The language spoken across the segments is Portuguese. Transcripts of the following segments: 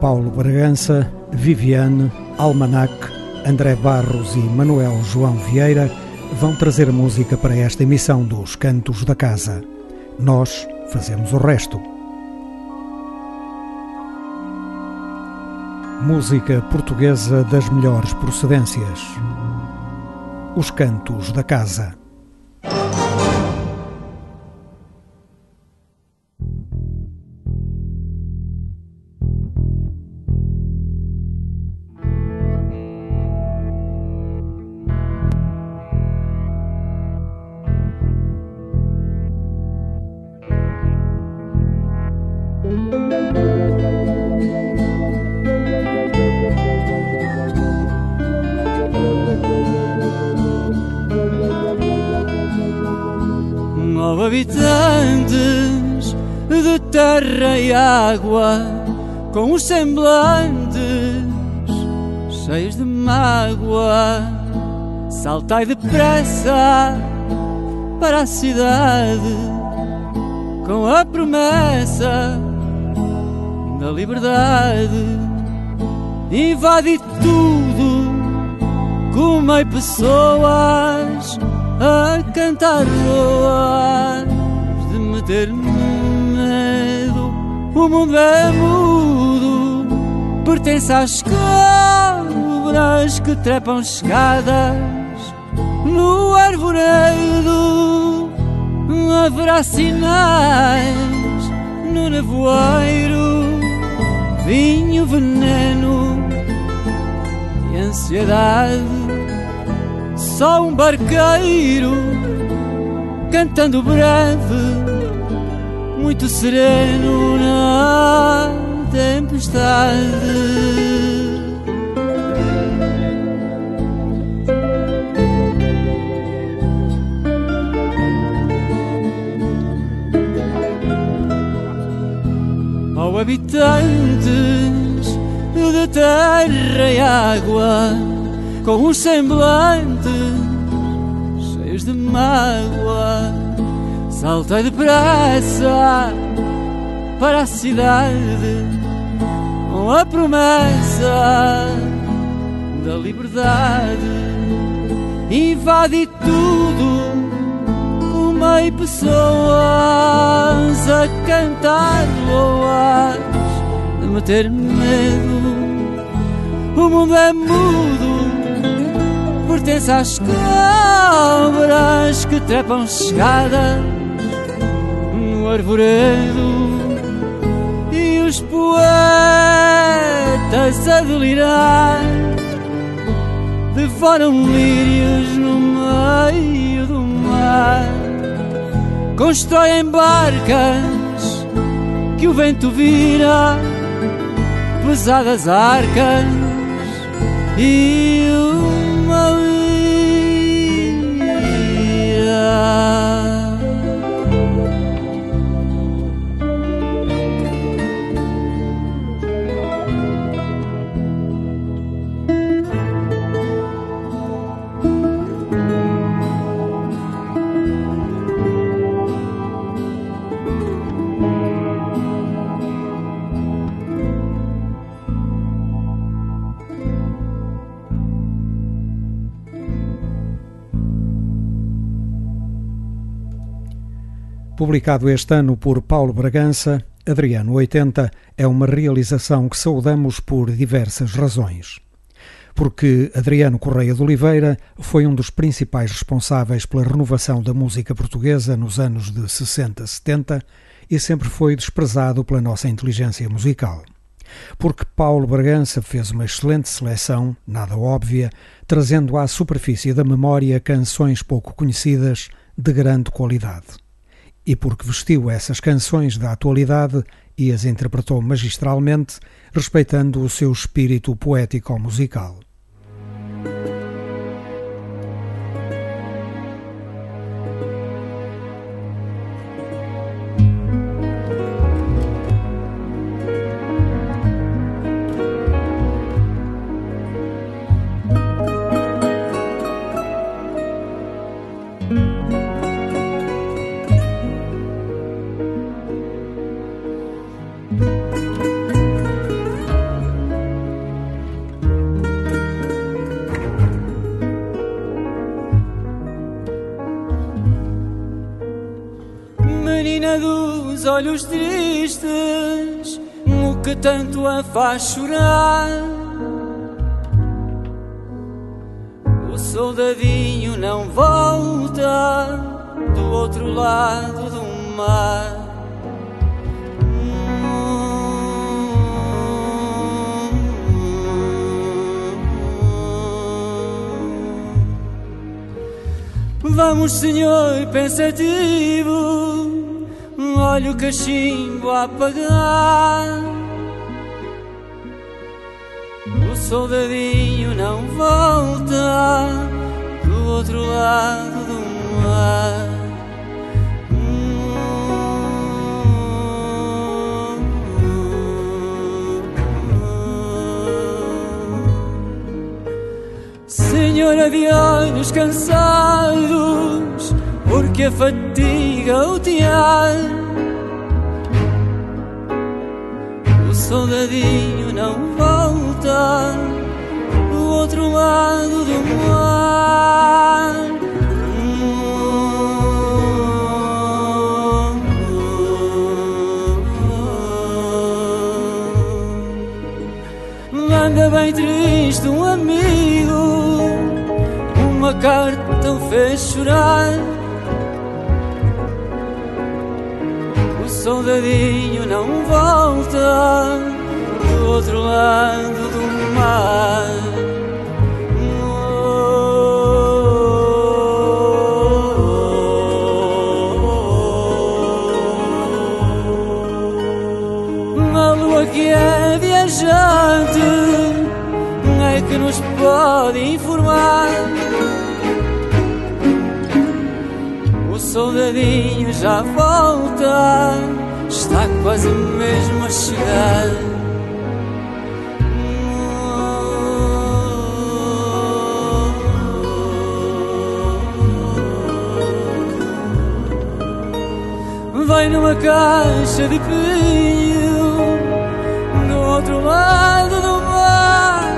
Paulo Bragança, Viviane, Almanac, André Barros e Manuel João Vieira vão trazer música para esta emissão dos Cantos da Casa. Nós fazemos o resto. Música portuguesa das melhores procedências. Os Cantos da Casa. Saltai depressa para a cidade, com a promessa da liberdade, invade tudo, comei pessoas a cantar loas de meter medo. O mundo é mudo, pertence às cobras que trepam escadas no arvoredo. Haverá sinais no nevoeiro, vinho, veneno e ansiedade só um barqueiro cantando breve, muito sereno na tempestade. Habitantes de terra e água com os semblantes cheios de mágoa. Saltei depressa para a cidade com a promessa da liberdade. Invadi tudo, comei pessoas a cantar loas, a meter medo. O mundo é mudo pertence às cobras que trepam escadas no arvoredo e os poetas a delirar devoram lírios no meio do mar, constroem barcas que o vento vira, pesadas arcas e uma Publicado este ano por Paulo Bragança, Adriano 80 é uma realização que saudamos por diversas razões. Porque Adriano Correia de Oliveira foi um dos principais responsáveis pela renovação da música portuguesa nos anos de 60, 70 e sempre foi desprezado pela nossa inteligência musical. Porque Paulo Bragança fez uma excelente seleção, nada óbvia, trazendo à superfície da memória canções pouco conhecidas de grande qualidade e porque vestiu essas canções da atualidade e as interpretou magistralmente, respeitando o seu espírito poético-musical. Faz chorar. O soldadinho não volta do outro lado do mar. Vamos, senhor, pensativo, olha o cachimbo a apagar. Soldadinho não volta do outro lado do mar. Senhora de olhos cansados, porque a fatiga o tiar. O soldadinho não volta do outro lado do mar. Anda bem triste um amigo Uma carta o fez chorar O soldadinho não volta Do outro lado soldadinho já volta, está quase mesmo a chegar. Vai numa caixa de pinho do outro lado do mar.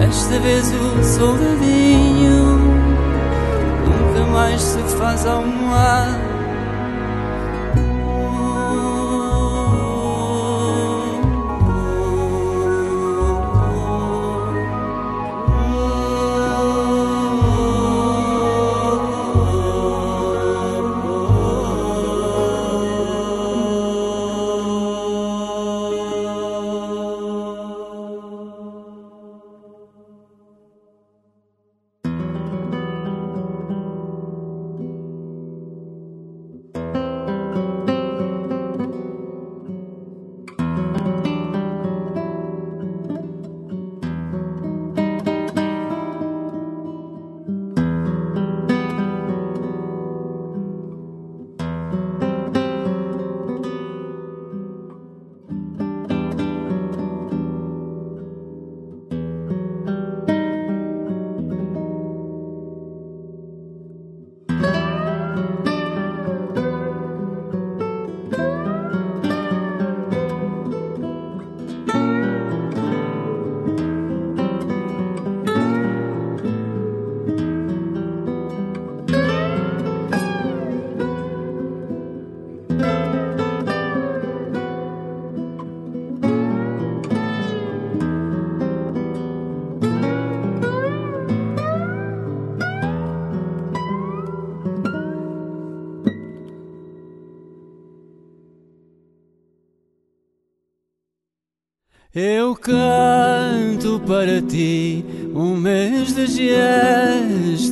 Desta vez o soldadinho nunca mais se faz ao mar. Eu canto para ti um mês de gestas,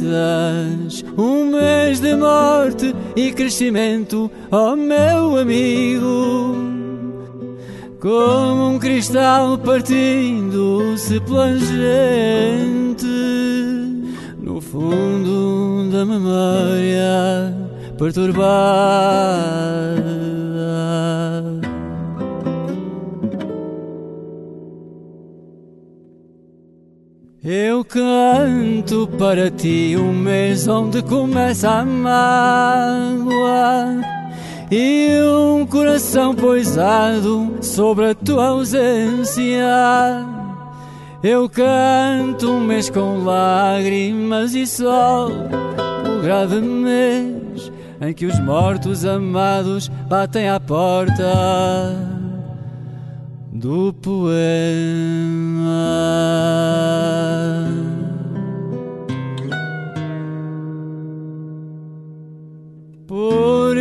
um mês de morte e crescimento, ó oh meu amigo. Como um cristal partindo-se plangente no fundo da memória perturbada. Para ti um mês onde começa a mágoa e um coração poisado sobre a tua ausência. Eu canto um mês com lágrimas e sol, o grave mês em que os mortos amados batem à porta do poema.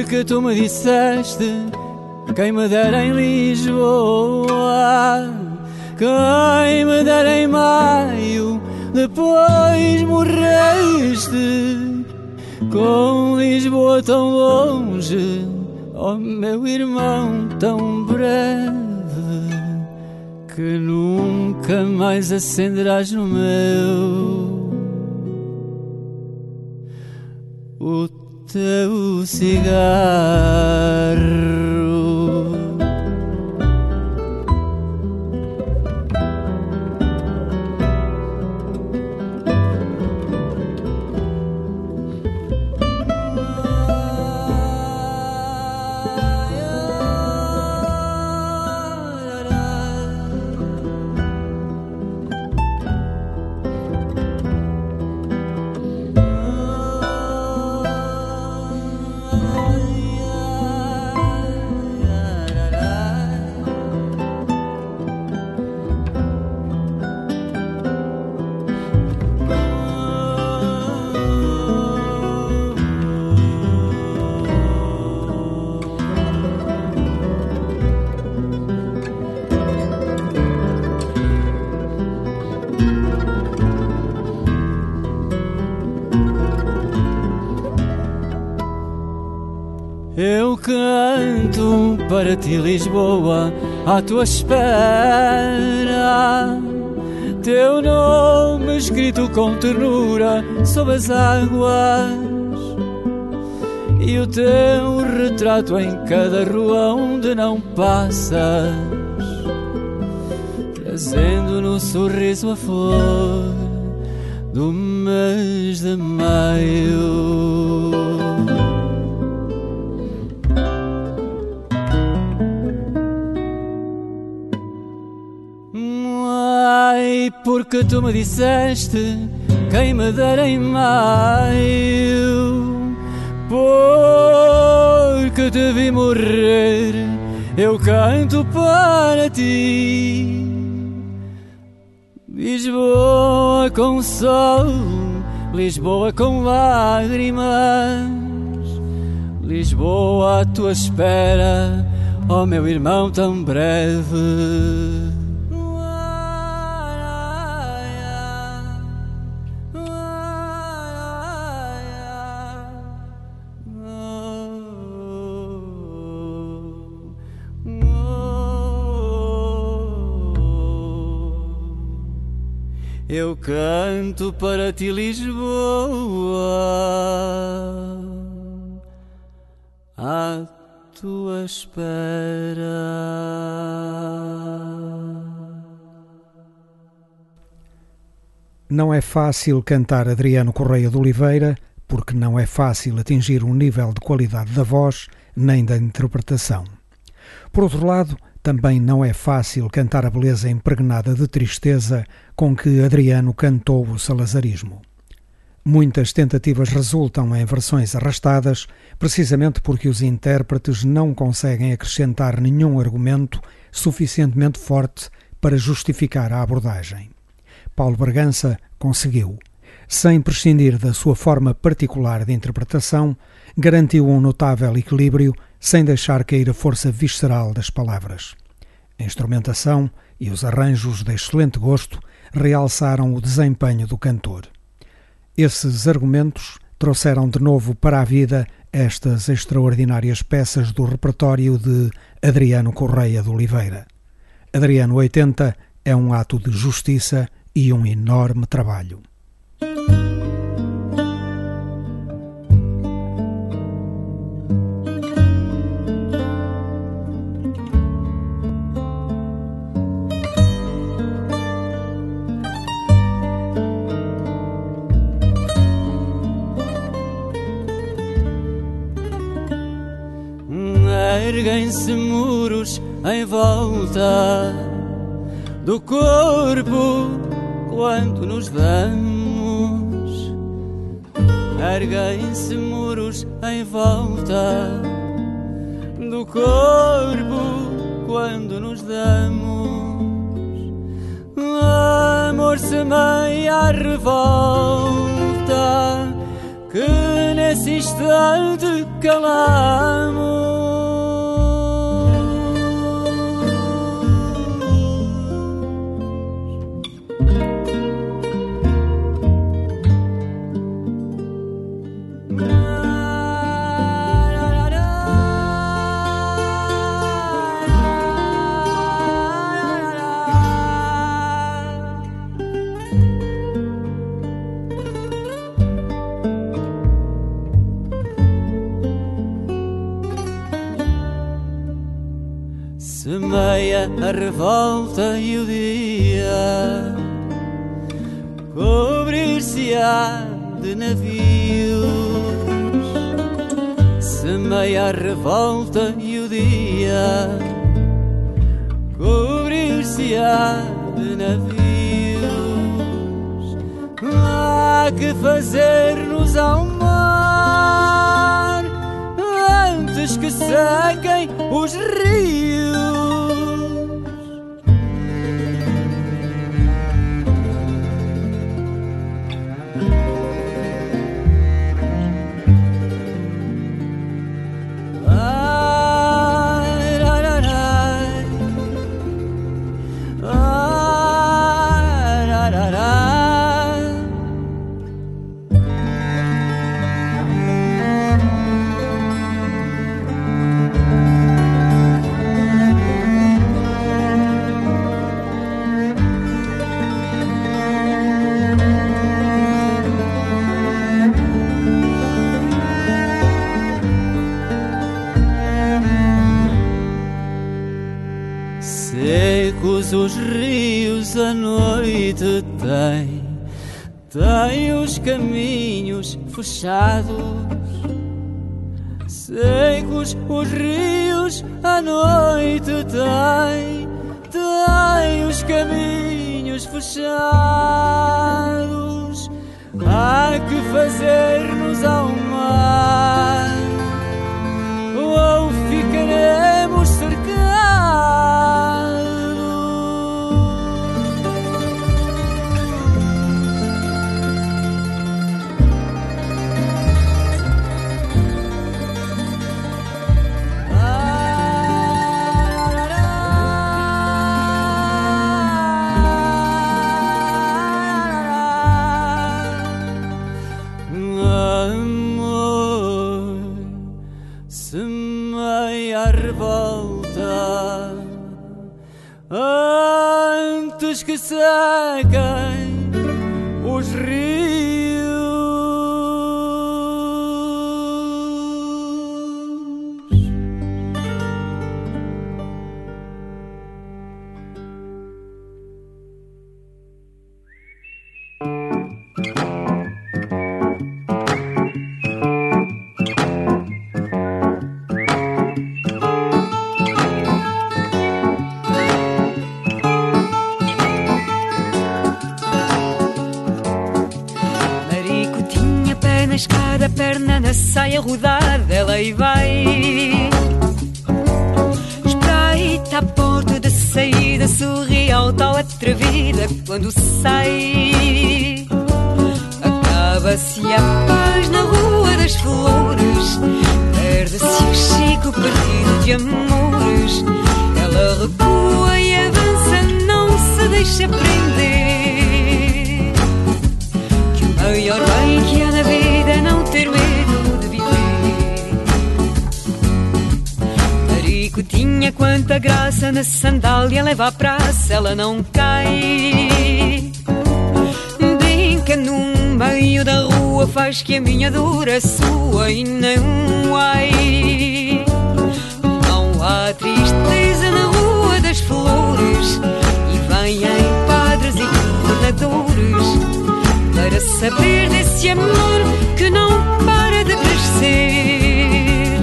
Porque tu me disseste quem me dera em Lisboa, quem me dera em maio, depois morreste com Lisboa tão longe, oh meu irmão tão breve, que nunca mais acenderás no meu. O teu cigarro. Ti, Lisboa, à tua espera. Teu nome escrito com ternura sob as águas e o teu retrato em cada rua onde não passas, trazendo no sorriso a flor do mês de maio. Porque tu me disseste quem me dera em maio. Porque te vi morrer, eu canto para ti. Lisboa com sol, Lisboa com lágrimas, Lisboa à tua espera, ó oh meu irmão tão breve. Eu canto para ti, Lisboa, à tua espera. Não é fácil cantar Adriano Correia de Oliveira, porque não é fácil atingir um nível de qualidade da voz nem da interpretação. Por outro lado, também não é fácil cantar a beleza impregnada de tristeza com que Adriano cantou o salazarismo. Muitas tentativas resultam em versões arrastadas, precisamente porque os intérpretes não conseguem acrescentar nenhum argumento suficientemente forte para justificar a abordagem. Paulo Bragança conseguiu. Sem prescindir da sua forma particular de interpretação, garantiu um notável equilíbrio sem deixar cair a força visceral das palavras. A instrumentação e os arranjos de excelente gosto realçaram o desempenho do cantor. Esses argumentos trouxeram de novo para a vida estas extraordinárias peças do repertório de Adriano Correia de Oliveira. Adriano 80 é um ato de justiça e um enorme trabalho. Em volta do corpo quando nos damos. erguem-se muros em volta do corpo quando nos damos. Amor semeia a revolta que nesse instante calamos. A revolta e o dia cobrir-se-á de navios. Semeia a revolta e o dia cobrir-se-á de navios. Há que fazer-nos ao mar antes que sequem os rios. Fechados. Secos os rios a noite tem, tem os caminhos fechados. Há que fazer-nos na sandália leva à praça, ela não cai. Brinca no meio da rua, faz que a minha dura sua e não ai. Não há tristeza na rua das flores e vêm padres e governadores para saber desse amor que não para de crescer.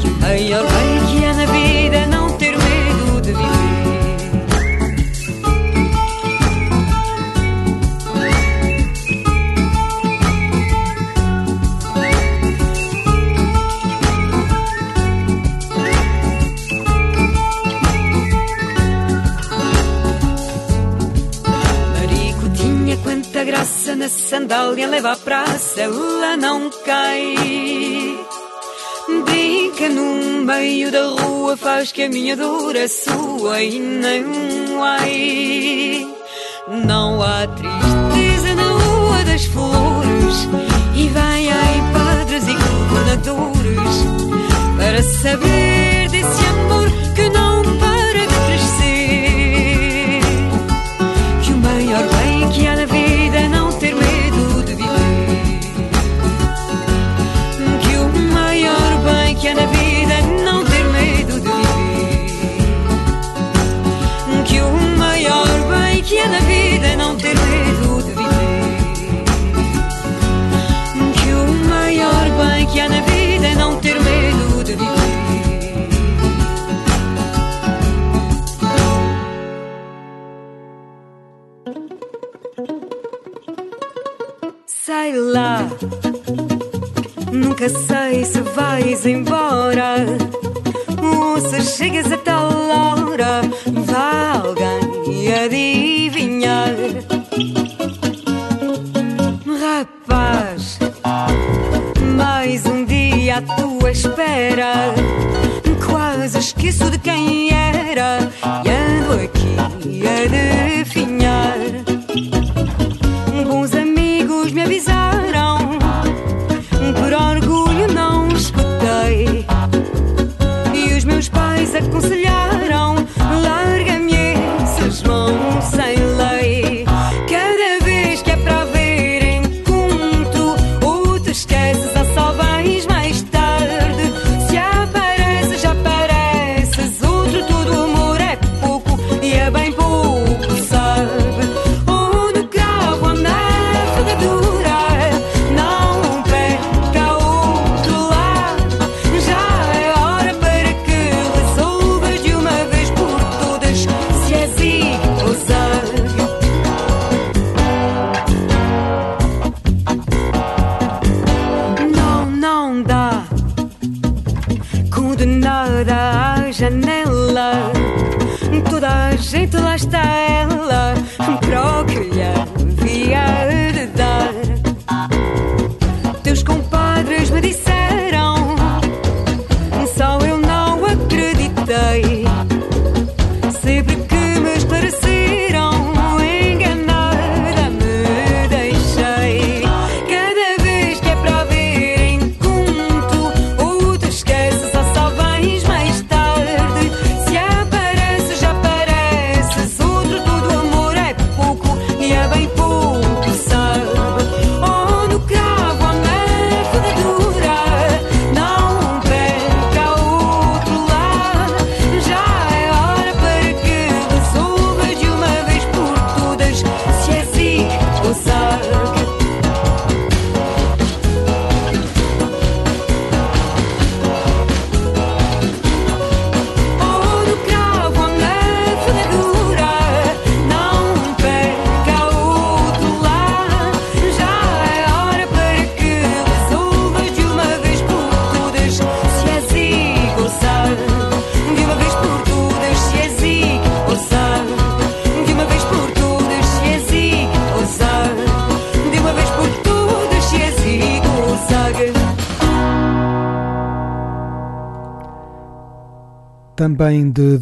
Que o maior bem Desde a na sandália leva para a cela, não cai. Brinca no meio da rua, faz que a minha dor é sua e nem ai. Não há tristeza na rua das flores e vai ai padres e governadores para saber. sin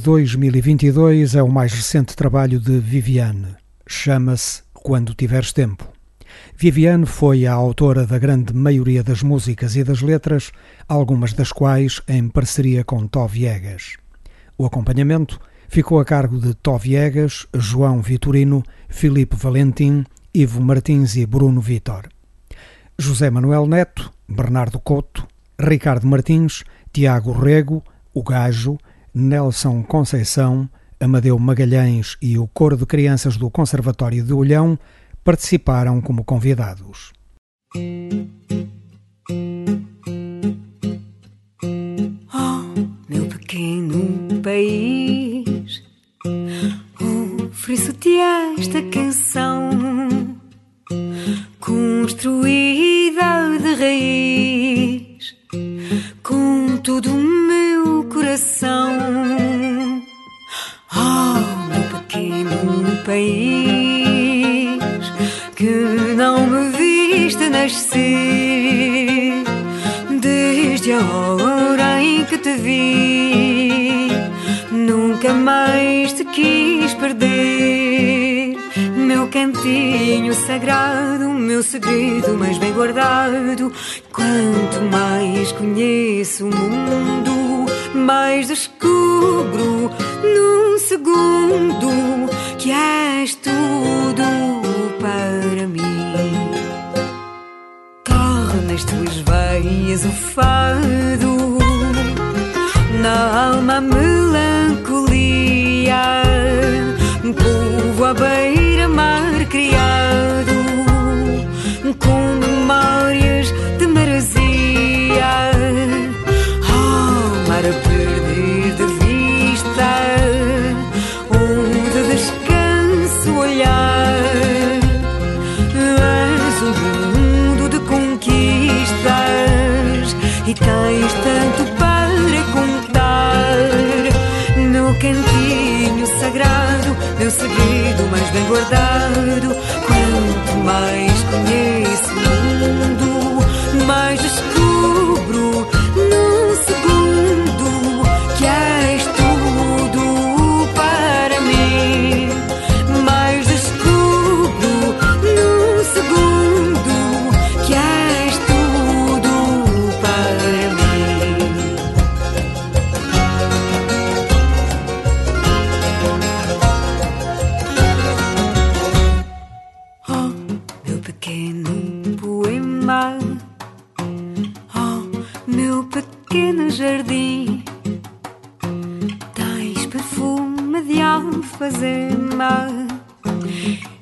2022 é o mais recente trabalho de Viviane. Chama-se Quando Tiveres Tempo. Viviane foi a autora da grande maioria das músicas e das letras, algumas das quais em parceria com Toviegas. O acompanhamento ficou a cargo de Toviegas, João Vitorino, Filipe Valentim, Ivo Martins e Bruno Vitor. José Manuel Neto, Bernardo Couto, Ricardo Martins, Tiago Rego, O Gajo, Nelson Conceição, Amadeu Magalhães e o Coro de Crianças do Conservatório de Olhão participaram como convidados.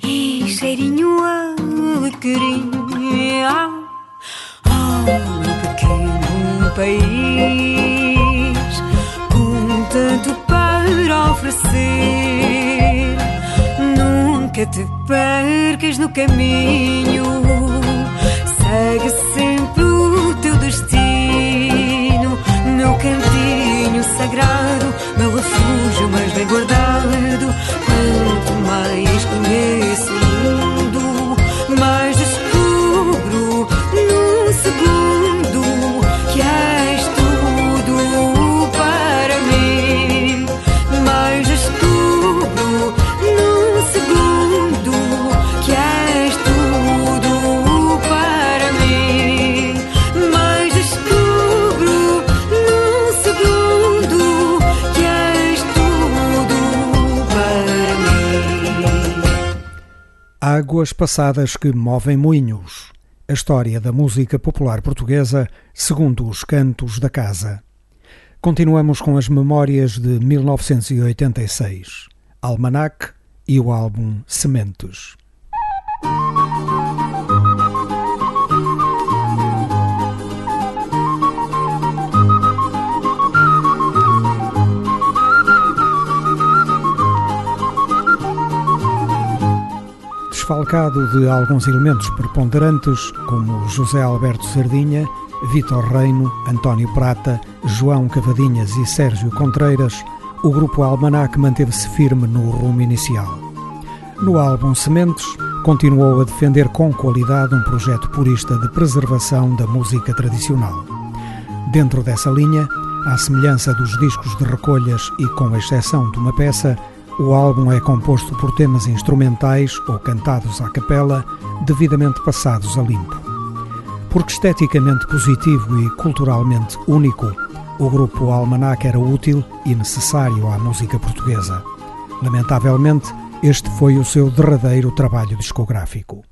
E cheirinho a alecrim. Oh, meu pequeno país, com tanto para oferecer. Nunca te percas no caminho, Águas passadas que movem moinhos. A história da música popular portuguesa segundo os cantos da casa. Continuamos com as memórias de 1986, Almanac e o álbum Sementes. Desfalcado de alguns elementos preponderantes, como José Alberto Sardinha, Vitor Reino, António Prata, João Cavadinhas e Sérgio Contreiras, o grupo Almanac manteve-se firme no rumo inicial. No álbum Sementes, continuou a defender com qualidade um projeto purista de preservação da música tradicional. Dentro dessa linha, à semelhança dos discos de recolhas e com exceção de uma peça, o álbum é composto por temas instrumentais ou cantados à capela, devidamente passados a limpo. Porque esteticamente positivo e culturalmente único, o grupo Almanac era útil e necessário à música portuguesa. Lamentavelmente, este foi o seu derradeiro trabalho discográfico.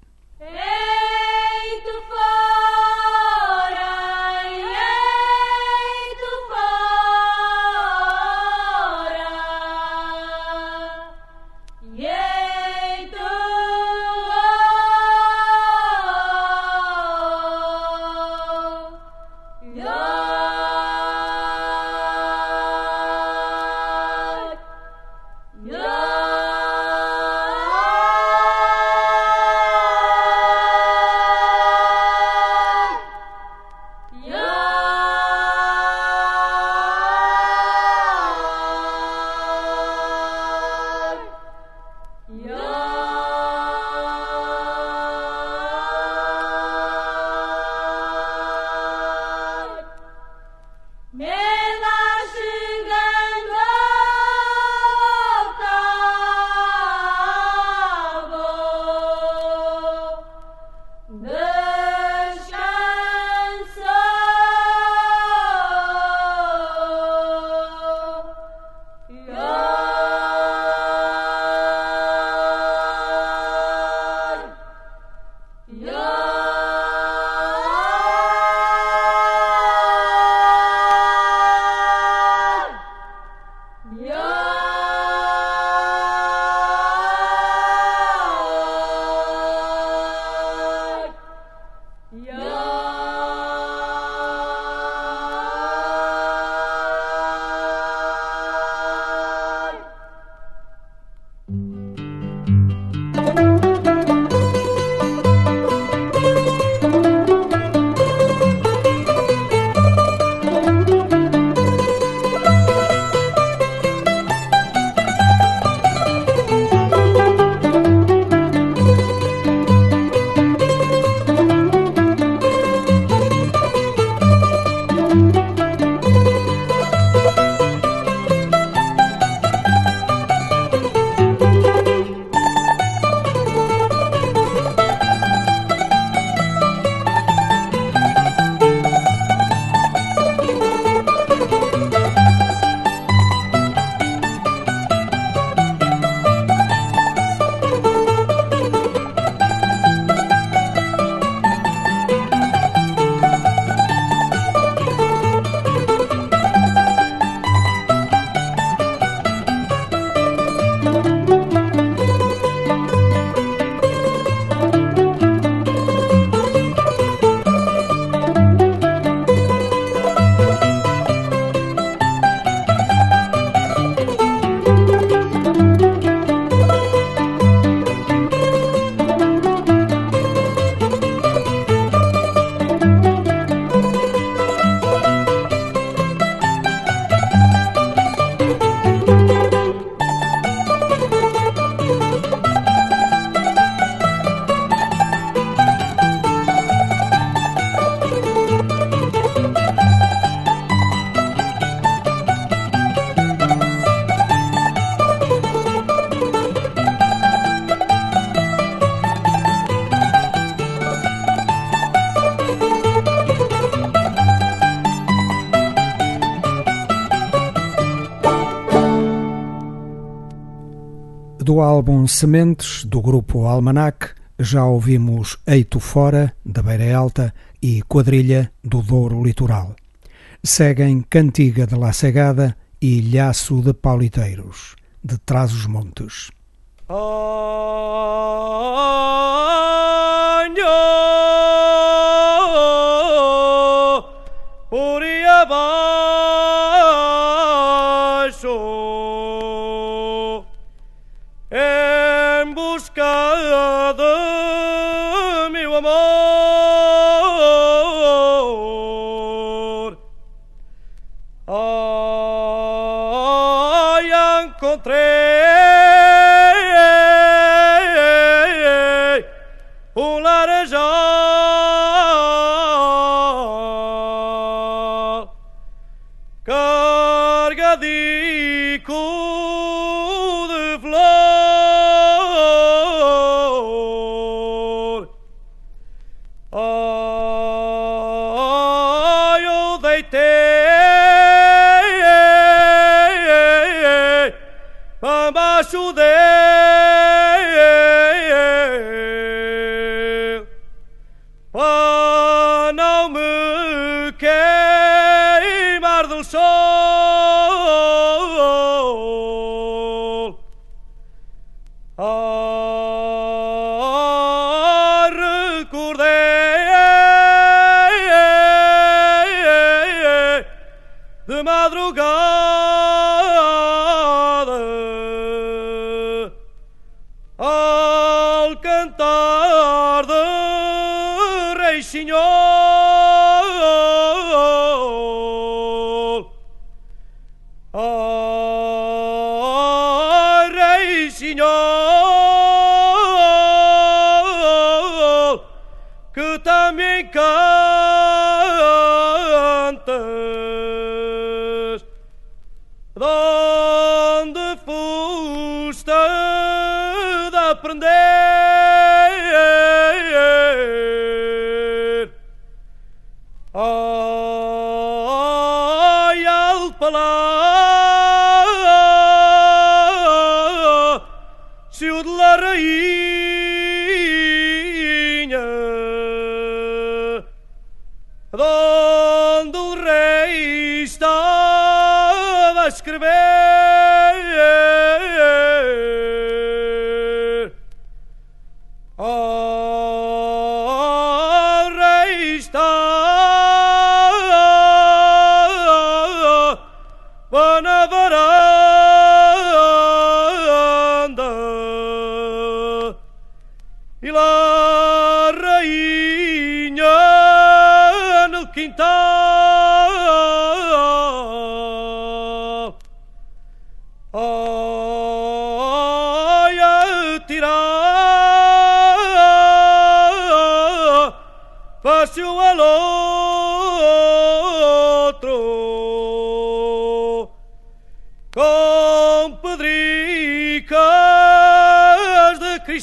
Álbum Sementes, do grupo Almanac, já ouvimos Eito Fora, da Beira Alta, e Quadrilha, do Douro Litoral. Seguem Cantiga de La Cegada e Lhaço de Pauliteiros, de Trás os Montes. que também canta. than the full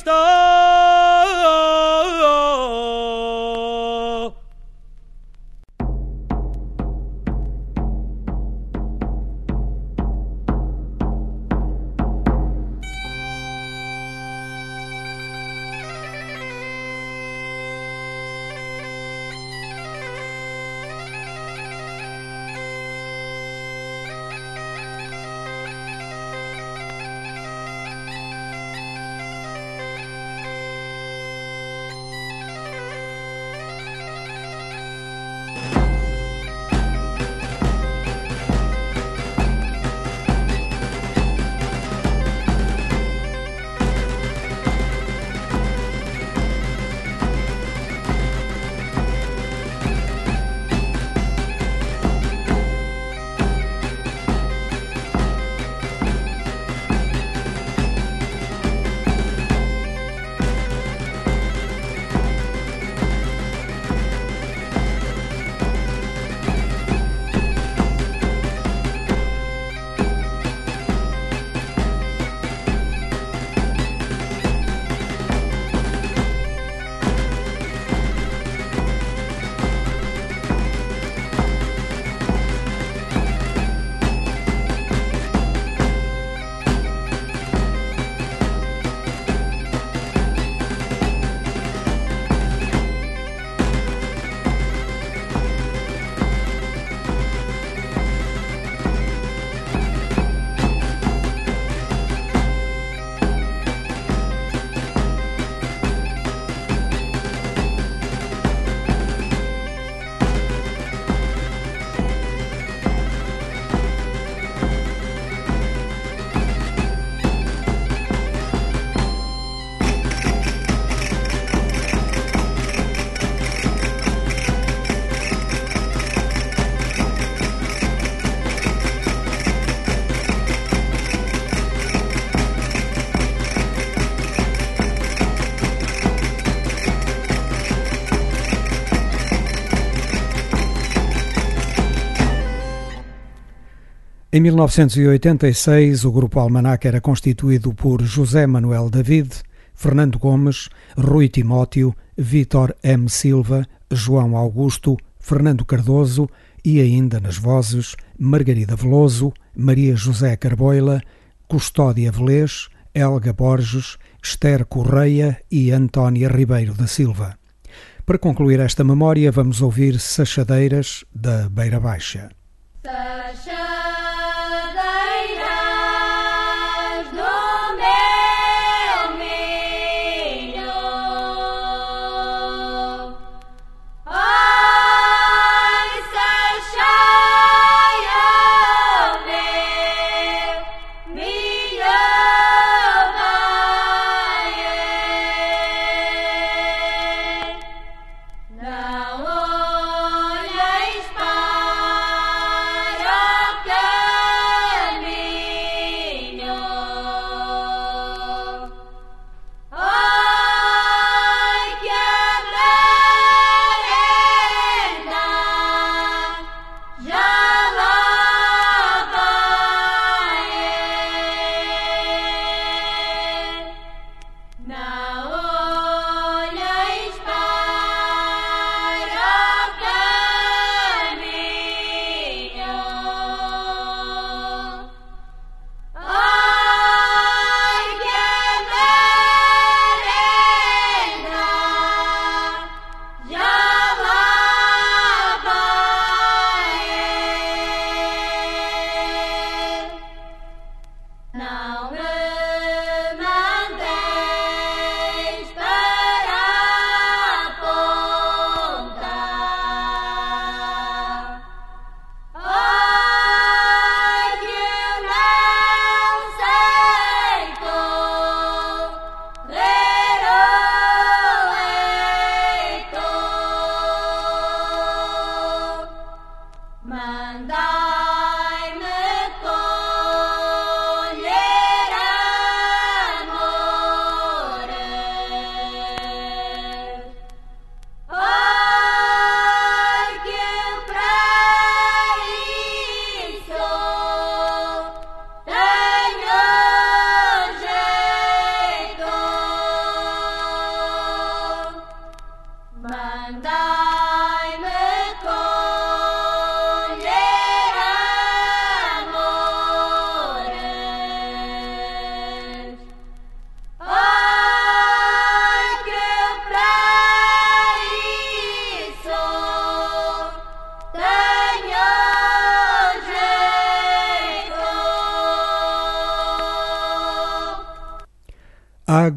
等。Em 1986, o grupo Almanac era constituído por José Manuel David, Fernando Gomes, Rui Timóteo, Vítor M. Silva, João Augusto, Fernando Cardoso e ainda nas vozes Margarida Veloso, Maria José Carboila, Custódia Velez, Helga Borges, Esther Correia e Antónia Ribeiro da Silva. Para concluir esta memória, vamos ouvir Sachadeiras da Beira Baixa.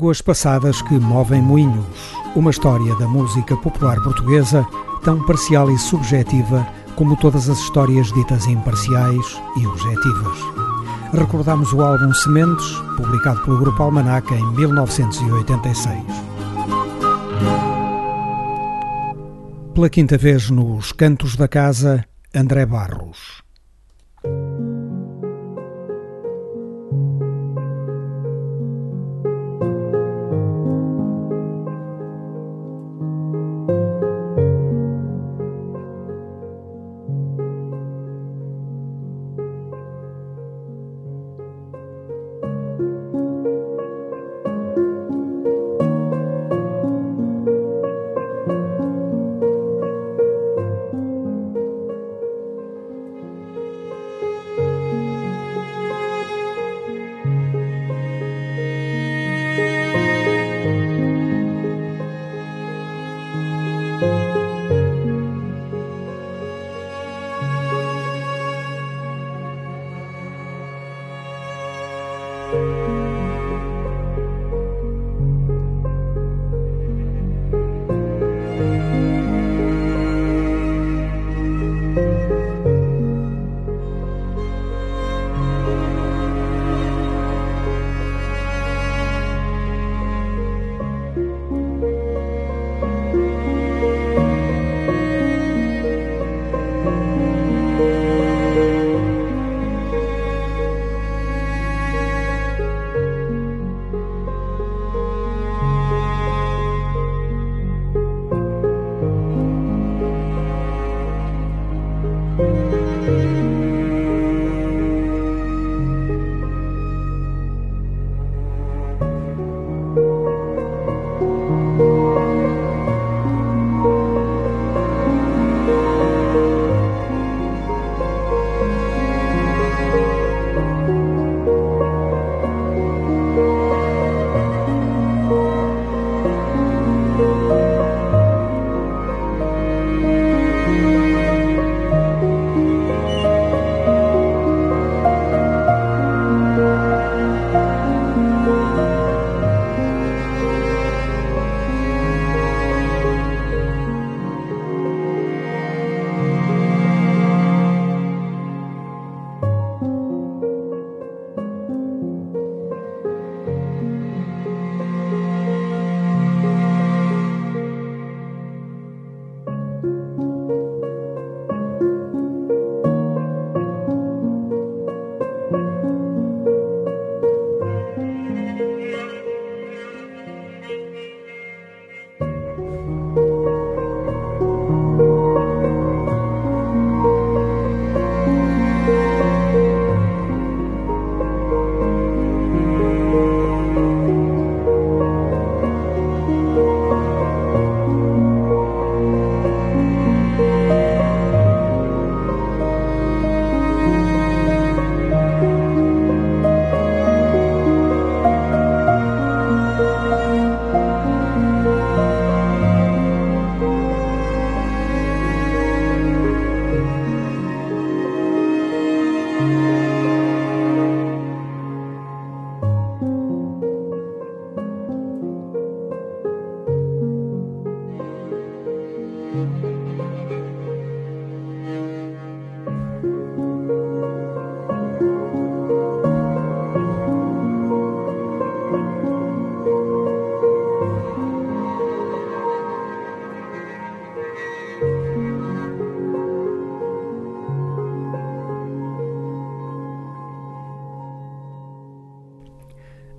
Águas passadas que movem moinhos. Uma história da música popular portuguesa, tão parcial e subjetiva como todas as histórias ditas imparciais e objetivas. Recordamos o álbum Sementes, publicado pelo Grupo Almanac em 1986. Pela quinta vez nos Cantos da Casa, André Barros.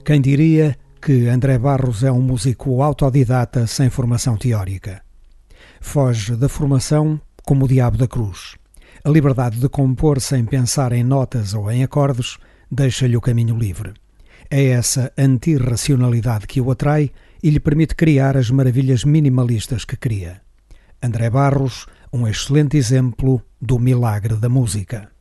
Quem diria que André Barros é um músico autodidata sem formação teórica? Foge da formação como o diabo da cruz. A liberdade de compor sem pensar em notas ou em acordes deixa-lhe o caminho livre. É essa antirracionalidade que o atrai e lhe permite criar as maravilhas minimalistas que cria. André Barros, um excelente exemplo do milagre da música.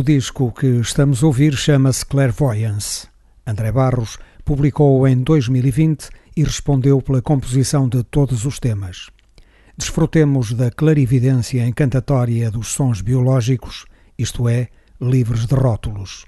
O disco que estamos a ouvir chama-se Clairvoyance. André Barros publicou-o em 2020 e respondeu pela composição de todos os temas. Desfrutemos da clarividência encantatória dos sons biológicos, isto é, livres de rótulos.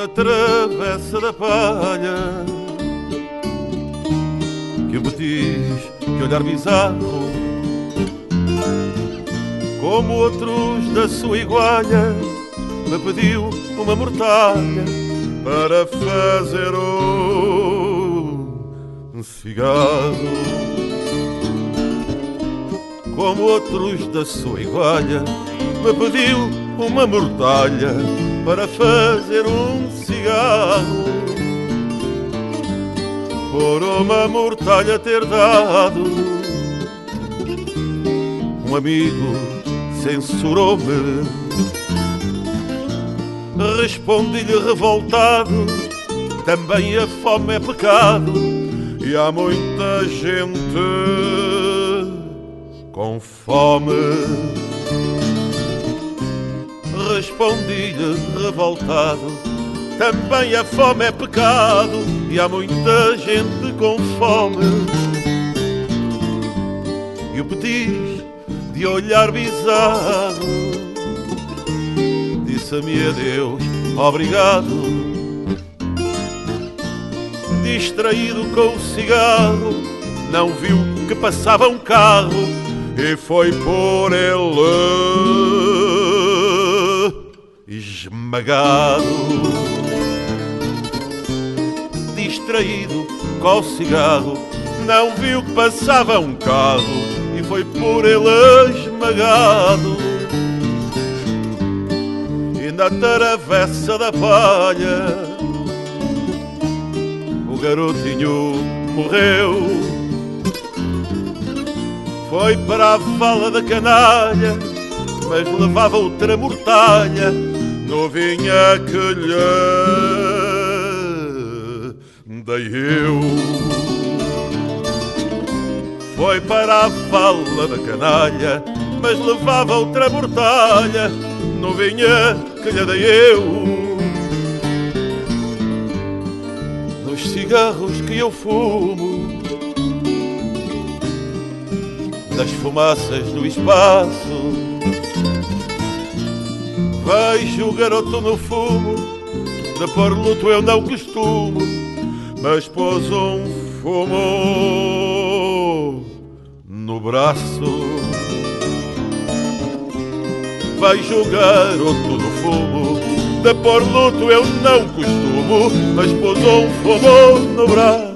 Na travessa da palha que me diz que olhar bizarro como outros da sua igualha me pediu uma mortalha para fazer um cigarro. Como outros da sua igualha me pediu uma mortalha para fazer um cigarro por uma mortalha ter dado um amigo censurou-me. Respondi-lhe revoltado também a fome é pecado e há muita gente com fome. Respondi-lhe revoltado também a fome é pecado e há muita gente com fome e o petis de olhar bizarro disse-me adeus, obrigado distraído com o cigarro não viu que passava um carro e foi por ele esmagado. Distraído com o cigarro, não viu que passava um carro e foi por ele esmagado. E na travessa da palha, o garotinho morreu. Foi para a vala da canalha, mas levava outra mortalha, novinha que lhe dei eu. Foi para a vala da canalha, mas levava outra mortalha, novinha que lhe dei eu. Nos cigarros que eu fumo das fumaças do espaço. Vejo o garoto no fumo, de pôr luto eu não costumo, mas pôs um fumo no braço. Vejo o garoto no fumo, de pôr luto eu não costumo, mas pôs um fumo no braço.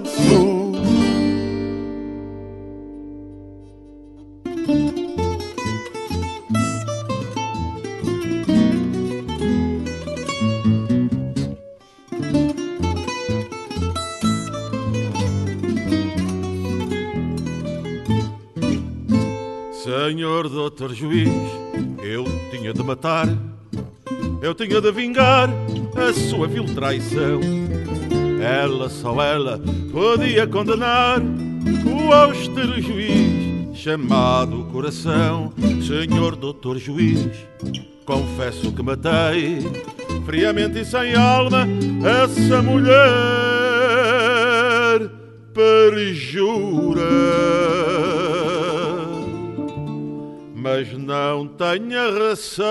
De matar, eu tinha de vingar a sua vil traição. Ela, só ela, podia condenar o austero juiz chamado coração. Senhor doutor juiz, confesso que matei friamente e sem alma essa mulher perjura mas não tenha receio,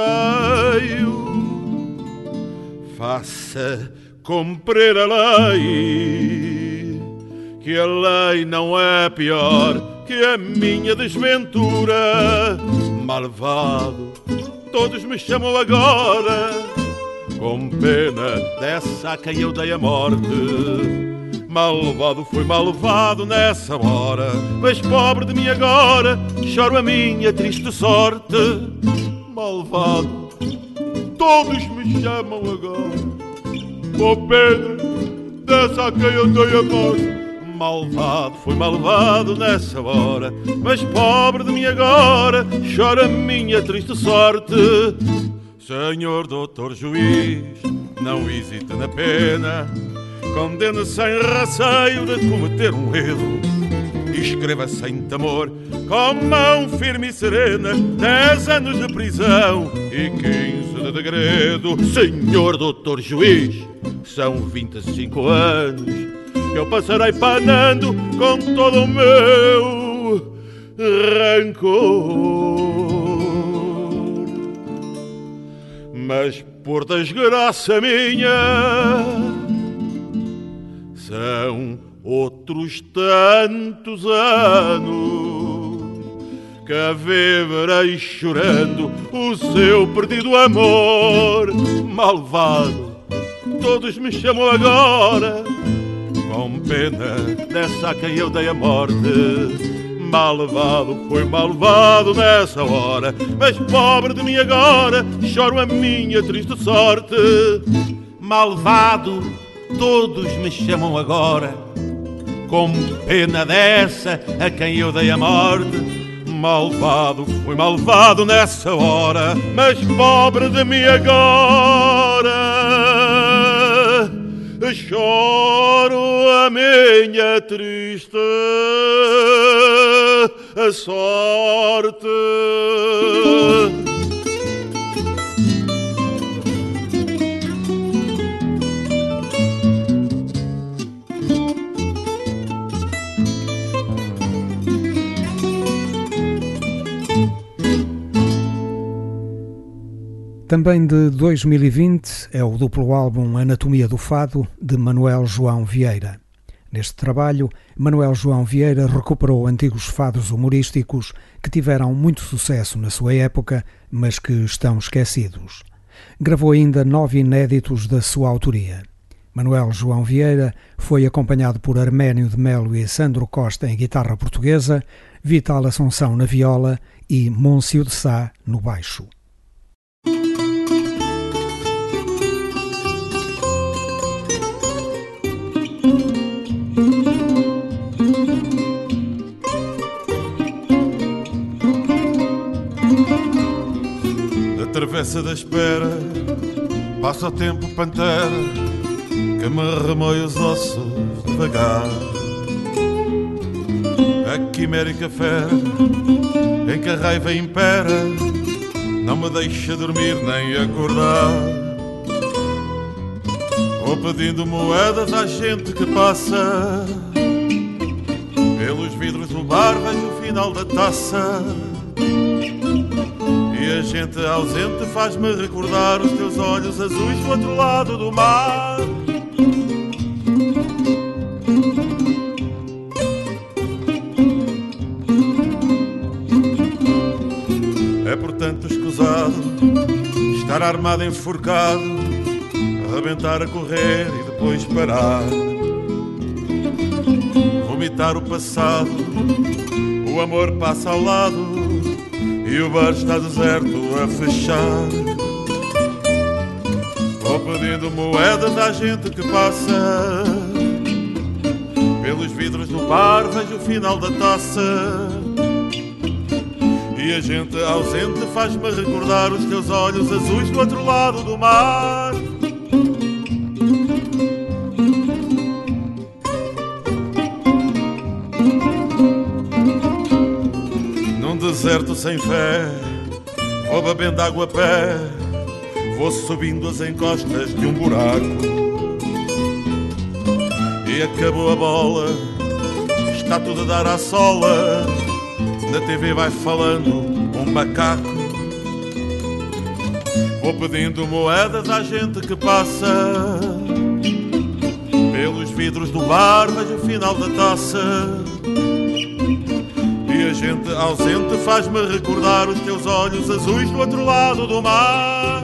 faça cumprir a lei, que a lei não é pior que a minha desventura. Malvado, todos me chamam agora, com pena dessa a quem eu dei a morte. Malvado foi malvado nessa hora, mas pobre de mim agora, choro a minha triste sorte. Malvado, todos me chamam agora, com pena dessa a quem eu dei a morte. Malvado foi malvado nessa hora, mas pobre de mim agora, choro a minha triste sorte. Senhor doutor juiz, não hesite na pena condena sem receio de cometer um erro. Escreva sem temor, com mão firme e serena, dez anos de prisão e quinze de degredo. Senhor doutor juiz, são vinte e cinco anos que eu passarei panando com todo o meu rancor. Mas por desgraça minha, são outros tantos anos que viverei chorando o seu perdido amor malvado. Todos me chamam agora com pena dessa a quem eu dei a morte malvado, foi malvado nessa hora. Mas pobre de mim agora, choro a minha triste sorte. Malvado, todos me chamam agora, com pena dessa a quem eu dei a morte. Malvado, foi malvado nessa hora, mas pobre de mim agora. Choro a minha triste sorte. Também de 2020 é o duplo álbum Anatomia do Fado de Manuel João Vieira. Neste trabalho, Manuel João Vieira recuperou antigos fados humorísticos que tiveram muito sucesso na sua época, mas que estão esquecidos. Gravou ainda nove inéditos da sua autoria. Manuel João Vieira foi acompanhado por Arménio de Melo e Sandro Costa em guitarra portuguesa, Vital Assunção na viola e Môncio de Sá no baixo. Travessa da espera Passa o tempo pantera Que me remoe os ossos devagar. A quimérica fera Em que a raiva impera Não me deixa dormir nem acordar. Vou pedindo moedas à gente que passa Pelos vidros do bar vejo o final da taça a gente ausente faz-me recordar os teus olhos azuis do outro lado do mar. É portanto escusado estar armado enforcado, arrebentar a correr e depois parar. Vomitar o passado, o amor passa ao lado e o bar está deserto a fechar. Vou pedindo moedas à gente que passa. Pelos vidros do bar vejo o final da taça. E a gente ausente faz-me recordar os teus olhos azuis do outro lado do mar. Deserto sem fé, vou bebendo água a pé, vou subindo as encostas de um buraco. E acabou a bola, está tudo a dar à sola, na TV vai falando um macaco. Vou pedindo moedas à gente que passa, pelos vidros do bar vejo o final da taça gente ausente faz-me recordar os teus olhos azuis do outro lado do mar.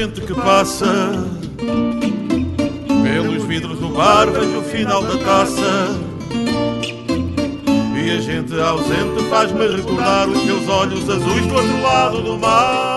Gente que passa. Pelos vidros do bar vejo o final da taça. E a gente ausente faz-me recordar os teus olhos azuis do outro lado do mar.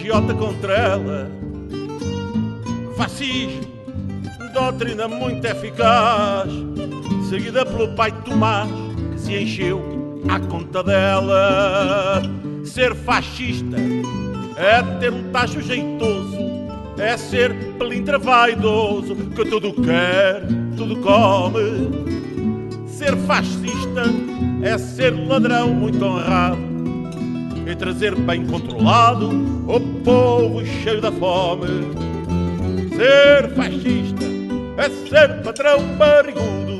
Agiota contra ela. Fascismo, doutrina muito eficaz, seguida pelo pai Tomás, que se encheu à conta dela. Ser fascista é ter um tacho jeitoso, é ser pelintra vaidoso, que tudo quer, tudo come. Ser fascista é ser ladrão muito honrado e trazer bem controlado o povo cheio da fome. Ser fascista é ser patrão barrigudo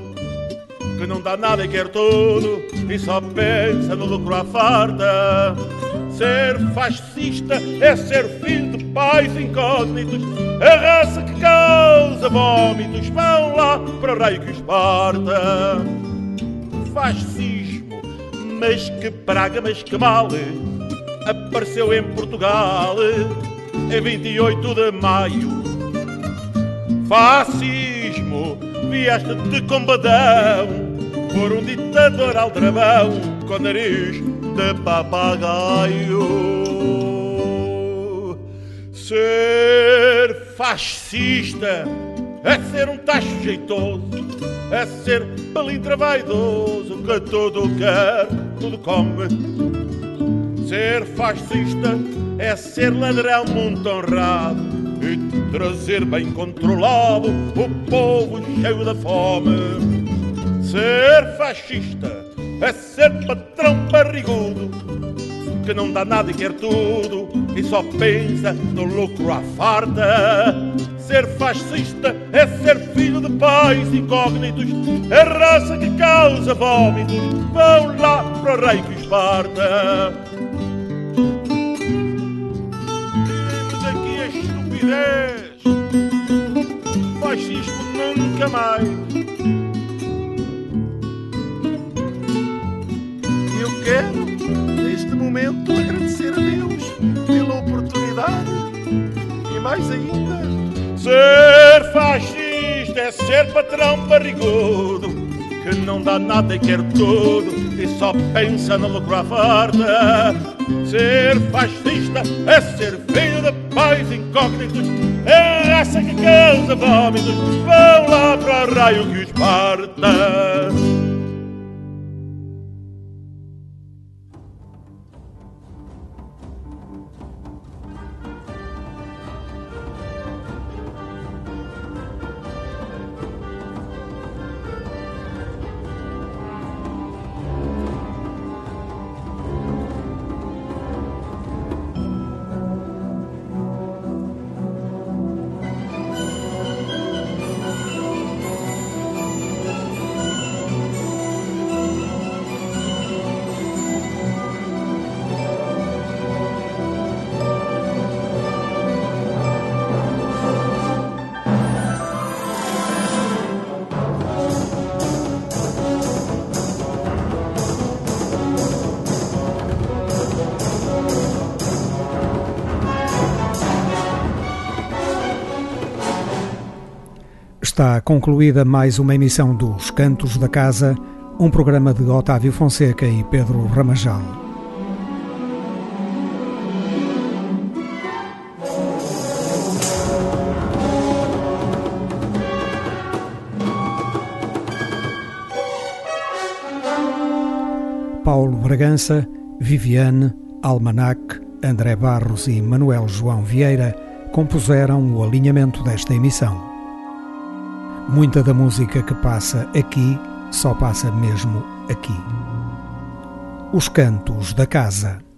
que não dá nada e quer tudo e só pensa no lucro à farta. Ser fascista é ser filho de pais incógnitos, a raça que causa vômitos. Vão lá para o raio que esparta. Fascismo, mas que praga, mas que mal, apareceu em Portugal em 28 de maio. Fascismo, vieste de combadão por um ditador aldrabão com nariz de papagaio. Ser fascista é ser um tacho jeitoso, é ser pelintra vaidoso que tudo quer, tudo come. Ser fascista é ser ladrão muito honrado e trazer bem controlado o povo cheio da fome. Ser fascista é ser patrão barrigudo que não dá nada e quer tudo e só pensa no lucro à farta. Ser fascista é ser filho de pais incógnitos, é raça que causa vômitos. Vão lá para o rei que esparta. Tiremos aqui a estupidez. Fascismo nunca mais. Quero, neste momento, agradecer a Deus pela oportunidade e mais ainda Ser fascista é ser patrão barrigudo que não dá nada e quer tudo e só pensa lucro à farta. Ser fascista é ser filho de pais incógnitos, é raça que causa vômitos. Vão lá para o raio que os parta. Está concluída mais uma emissão dos Cantos da Casa, um programa de Otávio Fonseca e Pedro Ramajal. Paulo Bragança, Viviane, Almanac, André Barros e Manuel João Vieira compuseram o alinhamento desta emissão. Muita da música que passa aqui só passa mesmo aqui. Os Cantos da Casa.